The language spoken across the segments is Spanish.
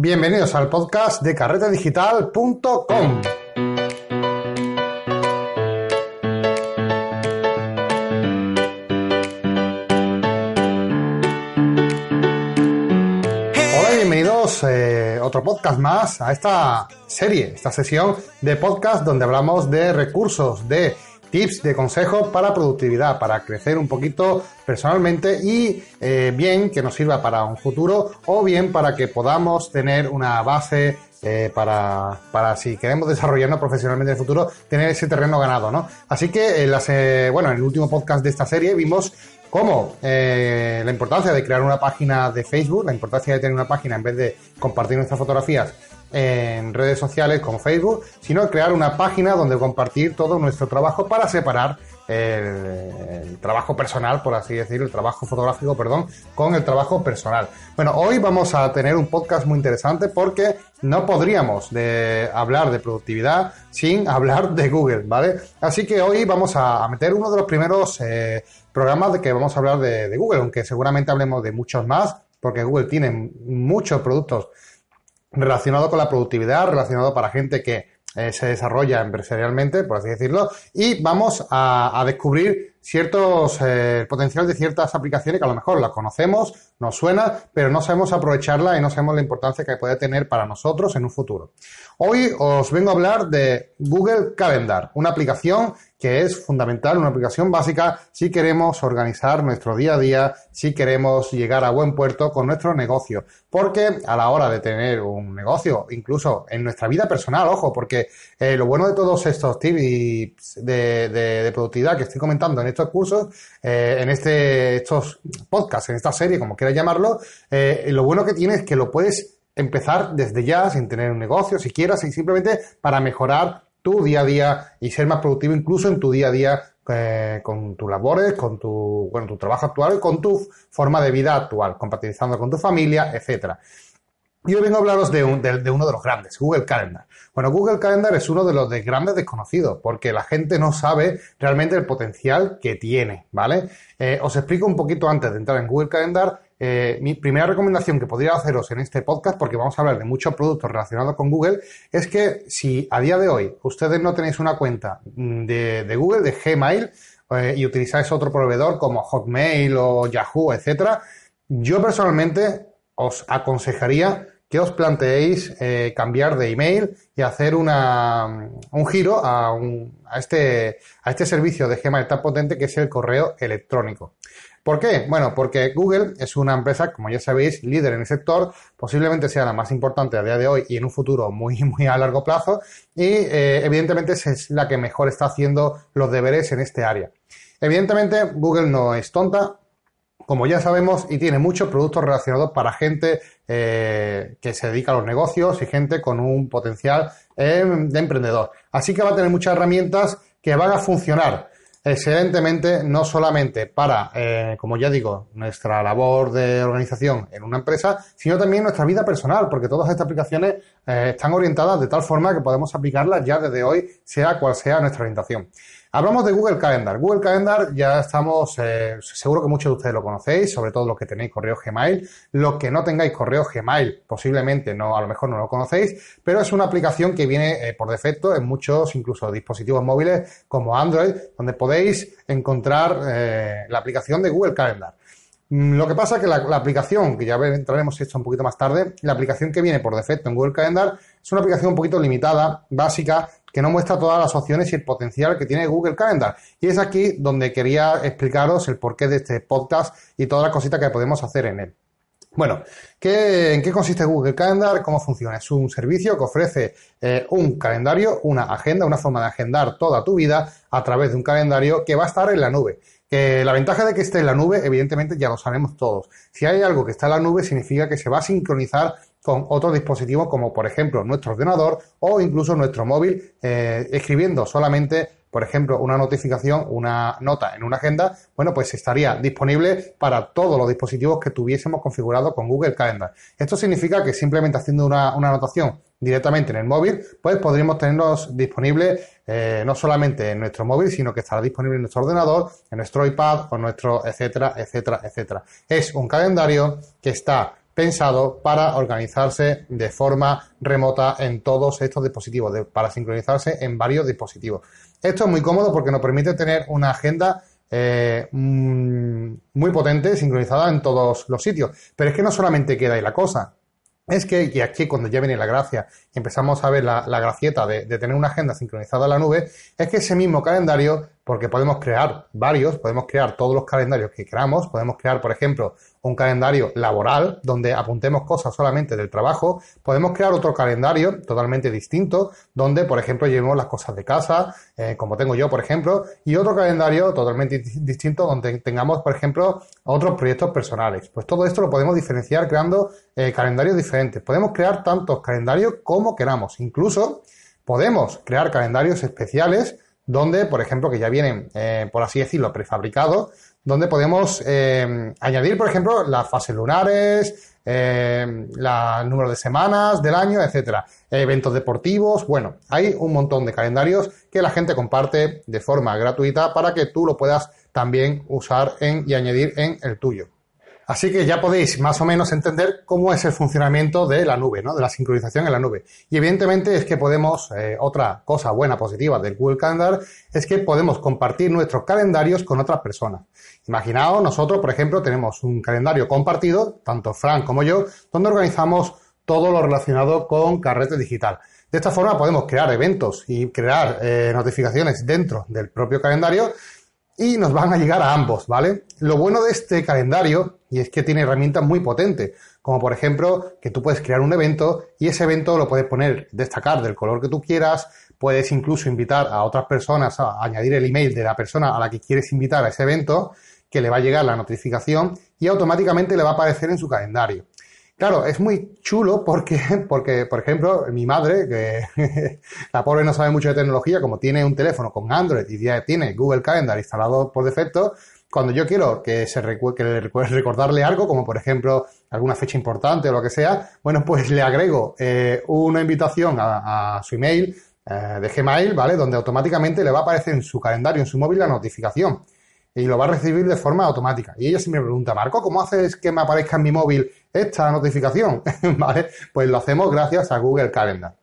Bienvenidos al podcast de carretedigital.com. Eh, otro podcast más a esta serie, esta sesión de podcast donde hablamos de recursos, de tips de consejos para productividad, para crecer un poquito personalmente y eh, bien que nos sirva para un futuro o bien para que podamos tener una base eh, para, para si queremos desarrollarnos profesionalmente en el futuro, tener ese terreno ganado, ¿no? Así que, eh, bueno, en el último podcast de esta serie vimos cómo la importancia de crear una página de Facebook, la importancia de tener una página en vez de compartir nuestras fotografías en redes sociales como Facebook, sino crear una página donde compartir todo nuestro trabajo para separar el, trabajo personal, por así decirlo, el trabajo fotográfico, perdón, con el trabajo personal. Bueno, hoy vamos a tener un podcast muy interesante porque no podríamos hablar de productividad sin hablar de Google, ¿vale? Así que hoy vamos a, meter uno de los primeros eh, programas de que vamos a hablar de Google, aunque seguramente hablemos de muchos más, porque Google tiene muchos productos relacionado con la productividad, relacionado para gente que eh, se desarrolla empresarialmente, por así decirlo, y vamos a, descubrir ciertos eh, potencial de ciertas aplicaciones que a lo mejor las conocemos, nos suena, pero no sabemos aprovecharla y no sabemos la importancia que puede tener para nosotros en un futuro. Hoy os vengo a hablar de Google Calendar, una aplicación que es fundamental, una aplicación básica si queremos organizar nuestro día a día, si queremos llegar a buen puerto con nuestro negocio. Porque a la hora de tener un negocio, incluso en nuestra vida personal, ojo, porque eh, lo bueno de todos estos tips de, productividad que estoy comentando en estos cursos, eh, en este, estos podcasts, en esta serie, como quieras llamarlo, eh, lo bueno que tiene es que lo puedes empezar desde ya, sin tener un negocio, si quieras, y simplemente para mejorar tu día a día y ser más productivo incluso en tu día a día eh, con tus labores, con tu, bueno, tu trabajo actual y con tu forma de vida actual, compatibilizando con tu familia, etcétera. Yo vengo a hablaros de, uno de los grandes, Google Calendar. Bueno, Google Calendar es uno de los de grandes desconocidos, porque la gente no sabe realmente el potencial que tiene, ¿vale? Eh, os explico un poquito antes de entrar en Google Calendar eh, mi primera recomendación que podría haceros en este podcast, porque vamos a hablar de muchos productos relacionados con Google, es que si a día de hoy ustedes no tenéis una cuenta mm, de, Google, de Gmail, eh, y utilizáis otro proveedor como Hotmail o Yahoo, etcétera, yo personalmente os aconsejaría que os planteéis eh, cambiar de email y hacer una, un giro a, un, a, este, a este servicio de Gmail tan potente que es el correo electrónico. ¿Por qué? Bueno, porque Google es una empresa, como ya sabéis, líder en el sector, posiblemente sea la más importante a día de hoy y en un futuro muy, muy a largo plazo, y eh, evidentemente es la que mejor está haciendo los deberes en este área. Evidentemente, Google no es tonta, como ya sabemos, y tiene muchos productos relacionados para gente eh, que se dedica a los negocios y gente con un potencial eh, de emprendedor. Así que va a tener muchas herramientas que van a funcionar excelentemente, no solamente para, eh, como ya digo, nuestra labor de organización en una empresa, sino también nuestra vida personal, porque todas estas aplicaciones están orientadas de tal forma que podemos aplicarlas ya desde hoy, sea cual sea nuestra orientación. Hablamos de Google Calendar. Google Calendar ya estamos, eh, seguro que muchos de ustedes lo conocéis, sobre todo los que tenéis correo Gmail. Los que no tengáis correo Gmail, posiblemente no, a lo mejor no lo conocéis, pero es una aplicación que viene eh, por defecto en muchos, incluso dispositivos móviles como Android, donde podéis encontrar eh, la aplicación de Google Calendar. Mm, lo que pasa es que la, la, aplicación, que ya entraremos esto un poquito más tarde, la aplicación que viene por defecto en Google Calendar es una aplicación un poquito limitada, básica, que no muestra todas las opciones y el potencial que tiene Google Calendar. Y es aquí donde quería explicaros el porqué de este podcast y todas las cositas que podemos hacer en él. Bueno, ¿en qué consiste Google Calendar? ¿Cómo funciona? Es un servicio que ofrece eh, un calendario, una agenda, una forma de agendar toda tu vida a través de un calendario que va a estar en la nube. La ventaja de que esté en la nube, evidentemente, ya lo sabemos todos. Si hay algo que está en la nube, significa que se va a sincronizar con otros dispositivos como por ejemplo nuestro ordenador o incluso nuestro móvil eh, escribiendo solamente por ejemplo una notificación, una nota en una agenda, bueno pues estaría disponible para todos los dispositivos que tuviésemos configurado con Google Calendar. Esto significa que simplemente haciendo una, anotación directamente en el móvil, pues podríamos tenerlos disponibles eh, no solamente en nuestro móvil, sino que estará disponible en nuestro ordenador, en nuestro iPad o nuestro etcétera, etcétera, etcétera. Es un calendario que está pensado para organizarse de forma remota en todos estos dispositivos, para sincronizarse en varios dispositivos. Esto es muy cómodo porque nos permite tener una agenda eh, mm, muy potente, sincronizada en todos los sitios. Pero es que no solamente queda ahí la cosa. Es que, y aquí cuando ya viene la gracia empezamos a ver la, gracieta de, de, tener una agenda sincronizada en la nube, es que ese mismo calendario porque podemos crear varios, podemos crear todos los calendarios que queramos, podemos crear, por ejemplo, un calendario laboral donde apuntemos cosas solamente del trabajo, podemos crear otro calendario totalmente distinto donde, por ejemplo, llevemos las cosas de casa, eh, como tengo yo, por ejemplo, y otro calendario totalmente distinto donde tengamos, por ejemplo, otros proyectos personales. Pues todo esto lo podemos diferenciar creando eh, calendarios diferentes. Podemos crear tantos calendarios como queramos. Incluso podemos crear calendarios especiales donde, por ejemplo, que ya vienen, eh, por así decirlo, prefabricados, donde podemos eh, añadir, por ejemplo, las fases lunares, eh, el número de semanas del año, etcétera, eventos deportivos, bueno, hay un montón de calendarios que la gente comparte de forma gratuita para que tú lo puedas también usar en, y añadir en el tuyo. Así que ya podéis más o menos entender cómo es el funcionamiento de la nube, ¿no? De la sincronización en la nube. Y evidentemente es que podemos, eh, otra cosa buena, positiva del Google Calendar, es que podemos compartir nuestros calendarios con otras personas. Imaginaos, nosotros, por ejemplo, tenemos un calendario compartido, tanto Frank como yo, donde organizamos todo lo relacionado con carrete digital. De esta forma podemos crear eventos y crear eh, notificaciones dentro del propio calendario y nos van a llegar a ambos, ¿vale? Lo bueno de este calendario, y es que tiene herramientas muy potentes, como por ejemplo que tú puedes crear un evento y ese evento lo puedes poner, destacar del color que tú quieras, puedes incluso invitar a otras personas a añadir el email de la persona a la que quieres invitar a ese evento, que le va a llegar la notificación y automáticamente le va a aparecer en su calendario. Claro, es muy chulo porque, porque, por ejemplo, mi madre, que la pobre no sabe mucho de tecnología, como tiene un teléfono con Android y ya tiene Google Calendar instalado por defecto, cuando yo quiero que se le recordarle algo, como por ejemplo alguna fecha importante o lo que sea, bueno, pues le agrego eh, una invitación a, su email eh, de Gmail, ¿vale? Donde automáticamente le va a aparecer en su calendario, en su móvil, la notificación y lo va a recibir de forma automática. Y ella siempre me pregunta, Marco, ¿cómo haces que me aparezca en mi móvil esta notificación? ¿Vale? Pues lo hacemos gracias a Google Calendar.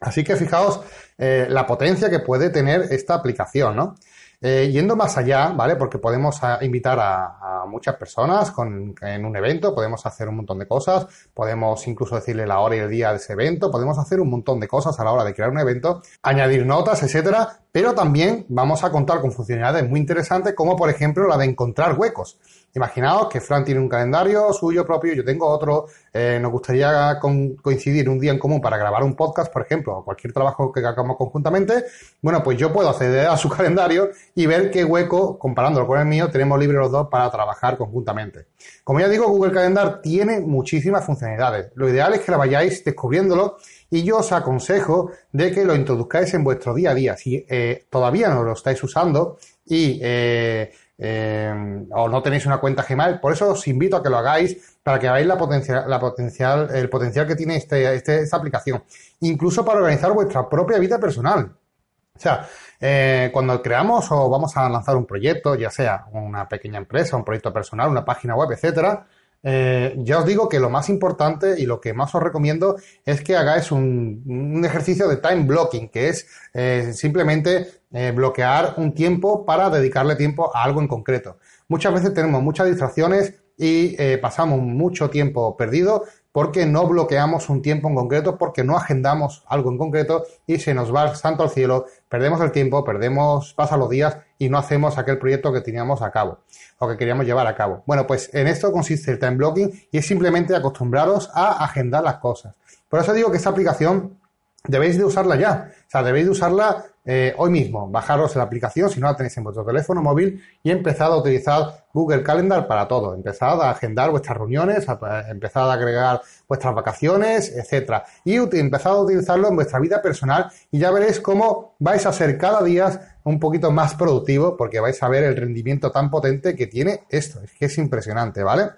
Así que fijaos eh, la potencia que puede tener esta aplicación, ¿no? Eh, yendo más allá, ¿vale? Porque podemos ah, invitar a, muchas personas en un evento, podemos hacer un montón de cosas, podemos incluso decirle la hora y el día de ese evento, podemos hacer un montón de cosas a la hora de crear un evento, añadir notas, etcétera, pero también vamos a contar con funcionalidades muy interesantes como por ejemplo la de encontrar huecos. Imaginaos que Fran tiene un calendario suyo propio, yo tengo otro, eh, nos gustaría coincidir un día en común para grabar un podcast, por ejemplo, o cualquier trabajo que hagamos conjuntamente, bueno, pues yo puedo acceder a su calendario y ver qué hueco, comparándolo con el mío, tenemos libre los dos para trabajar conjuntamente. Como ya digo, Google Calendar tiene muchísimas funcionalidades. Lo ideal es que la vayáis descubriéndolo y yo os aconsejo de que lo introduzcáis en vuestro día a día. Si eh, todavía no lo estáis usando y eh, eh, o no tenéis una cuenta Gmail. Por eso os invito a que lo hagáis para que veáis la potencial, la potencial, el potencial que tiene este, este, esta aplicación. Incluso para organizar vuestra propia vida personal. O sea, eh, cuando creamos o vamos a lanzar un proyecto, ya sea una pequeña empresa, un proyecto personal, una página web, etcétera, eh, ya os digo que lo más importante y lo que más os recomiendo es que hagáis un, ejercicio de time blocking, que es eh, simplemente eh, bloquear un tiempo para dedicarle tiempo a algo en concreto. Muchas veces tenemos muchas distracciones y pasamos mucho tiempo perdido porque no bloqueamos un tiempo en concreto, porque no agendamos algo en concreto y se nos va el santo al cielo, perdemos el tiempo, perdemos, pasan los días y no hacemos aquel proyecto que teníamos a cabo o que queríamos llevar a cabo. Bueno, pues en esto consiste el time blocking y es simplemente acostumbraros a agendar las cosas. Por eso digo que esta aplicación debéis de usarla ya. O sea, debéis de usarla eh, hoy mismo. Bajaros la aplicación si no la tenéis en vuestro teléfono móvil y empezad a utilizar Google Calendar para todo. Empezad a agendar vuestras reuniones, empezad a agregar vuestras vacaciones, etcétera. Y empezad a utilizarlo en vuestra vida personal y ya veréis cómo vais a ser cada día un poquito más productivo porque vais a ver el rendimiento tan potente que tiene esto. Es que es impresionante, ¿vale?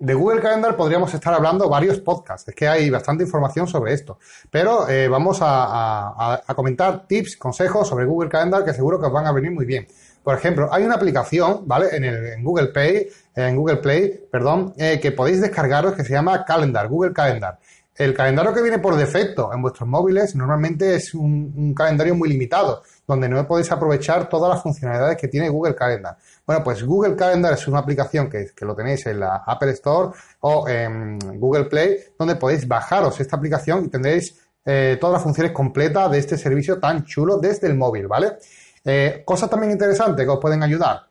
De Google Calendar podríamos estar hablando varios podcasts, es que hay bastante información sobre esto, pero eh, vamos a, comentar tips, consejos sobre Google Calendar que seguro que os van a venir muy bien. Por ejemplo, hay una aplicación, ¿vale? En, Google Play, en Google Play, perdón, eh, que podéis descargaros que se llama Calendar, Google Calendar. El calendario que viene por defecto en vuestros móviles normalmente es un, calendario muy limitado, donde no podéis aprovechar todas las funcionalidades que tiene Google Calendar. Bueno, pues Google Calendar es una aplicación que, lo tenéis en la Apple Store o en Google Play, donde podéis bajaros esta aplicación y tendréis eh, todas las funciones completas de este servicio tan chulo desde el móvil, ¿vale? Eh, cosas también interesantes que os pueden ayudar.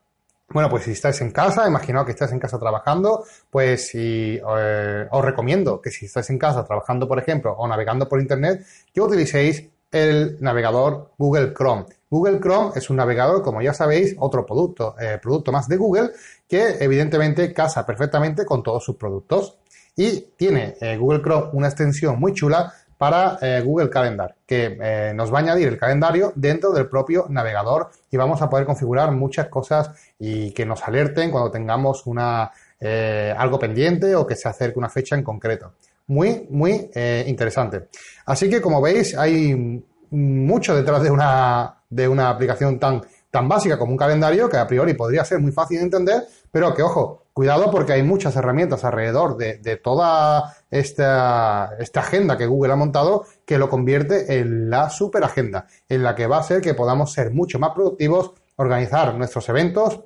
Bueno, pues si estáis en casa, imaginaos que estáis en casa trabajando, pues eh, os recomiendo que si estáis en casa trabajando, por ejemplo, o navegando por Internet, que utilicéis el navegador Google Chrome. Google Chrome es un navegador, como ya sabéis, otro producto, eh, producto más de Google, que evidentemente casa perfectamente con todos sus productos. Y tiene eh, Google Chrome una extensión muy chula para eh, Google Calendar, que eh, nos va a añadir el calendario dentro del propio navegador y vamos a poder configurar muchas cosas y que nos alerten cuando tengamos una, eh, algo pendiente o que se acerque una fecha en concreto. Muy, muy interesante. Así que como veis, hay mucho detrás de una, de una aplicación tan, tan básica como un calendario que a priori podría ser muy fácil de entender, pero que ojo, cuidado porque hay muchas herramientas alrededor de, toda esta, esta, agenda que Google ha montado que lo convierte en la super agenda, en la que va a ser que podamos ser mucho más productivos, organizar nuestros eventos,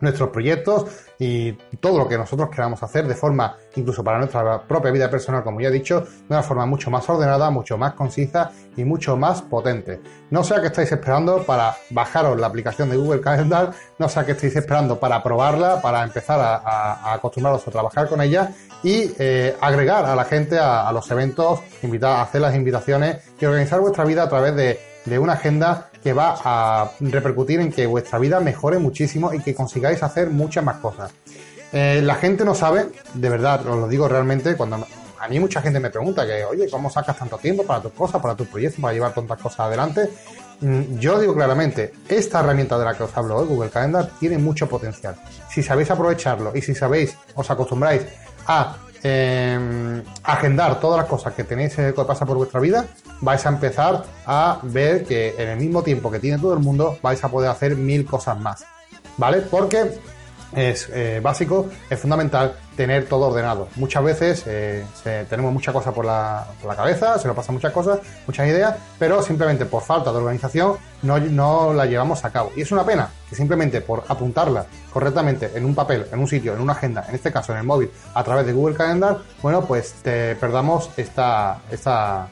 nuestros proyectos y todo lo que nosotros queramos hacer de forma, incluso para nuestra propia vida personal, como ya he dicho, de una forma mucho más ordenada, mucho más concisa y mucho más potente. No sea que estáis esperando para bajaros la aplicación de Google Calendar, no sea que estéis esperando para probarla, para empezar a, acostumbraros a trabajar con ella y eh, agregar a la gente a, los eventos, invitar, hacer las invitaciones y organizar vuestra vida a través de una agenda que va a repercutir en que vuestra vida mejore muchísimo y que consigáis hacer muchas más cosas. Eh, la gente no sabe, de verdad, os lo digo realmente, cuando a mí mucha gente me pregunta que, oye, ¿cómo sacas tanto tiempo para tus cosas, para tus proyectos, para llevar tantas cosas adelante? Mm, yo digo claramente, esta herramienta de la que os hablo hoy, Google Calendar, tiene mucho potencial. Si sabéis aprovecharlo y si sabéis, os acostumbráis a eh, agendar todas las cosas que tenéis que pasar por vuestra vida, vais a empezar a ver que en el mismo tiempo que tiene todo el mundo vais a poder hacer mil cosas más. ¿Vale? Porque es eh, básico, es fundamental tener todo ordenado. Muchas veces eh, tenemos mucha cosa por la, cabeza, se nos pasan muchas cosas, muchas ideas, pero simplemente por falta de organización no, no la llevamos a cabo. Y es una pena que simplemente por apuntarla correctamente en un papel, en un sitio, en una agenda, en este caso en el móvil, a través de Google Calendar, bueno, pues te perdamos esta, esta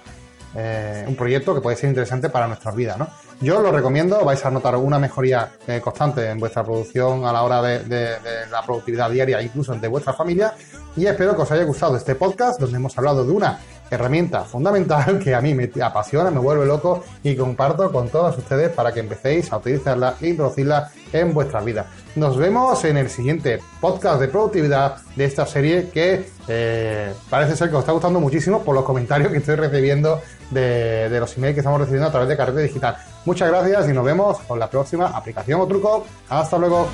eh, un proyecto que puede ser interesante para nuestras vidas, ¿no? Yo lo recomiendo, vais a notar una mejoría eh, constante en vuestra producción a la hora de, la productividad diaria, incluso de vuestra familia, y espero que os haya gustado este podcast donde hemos hablado de una herramienta fundamental que a mí me apasiona, me vuelve loco y comparto con todos ustedes para que empecéis a utilizarla e introducirla en vuestra vida. Nos vemos en el siguiente podcast de productividad de esta serie que eh, parece ser que os está gustando muchísimo por los comentarios que estoy recibiendo de, de los emails que estamos recibiendo a través de Carrete Digital. Muchas gracias y nos vemos con la próxima aplicación o truco. Hasta luego.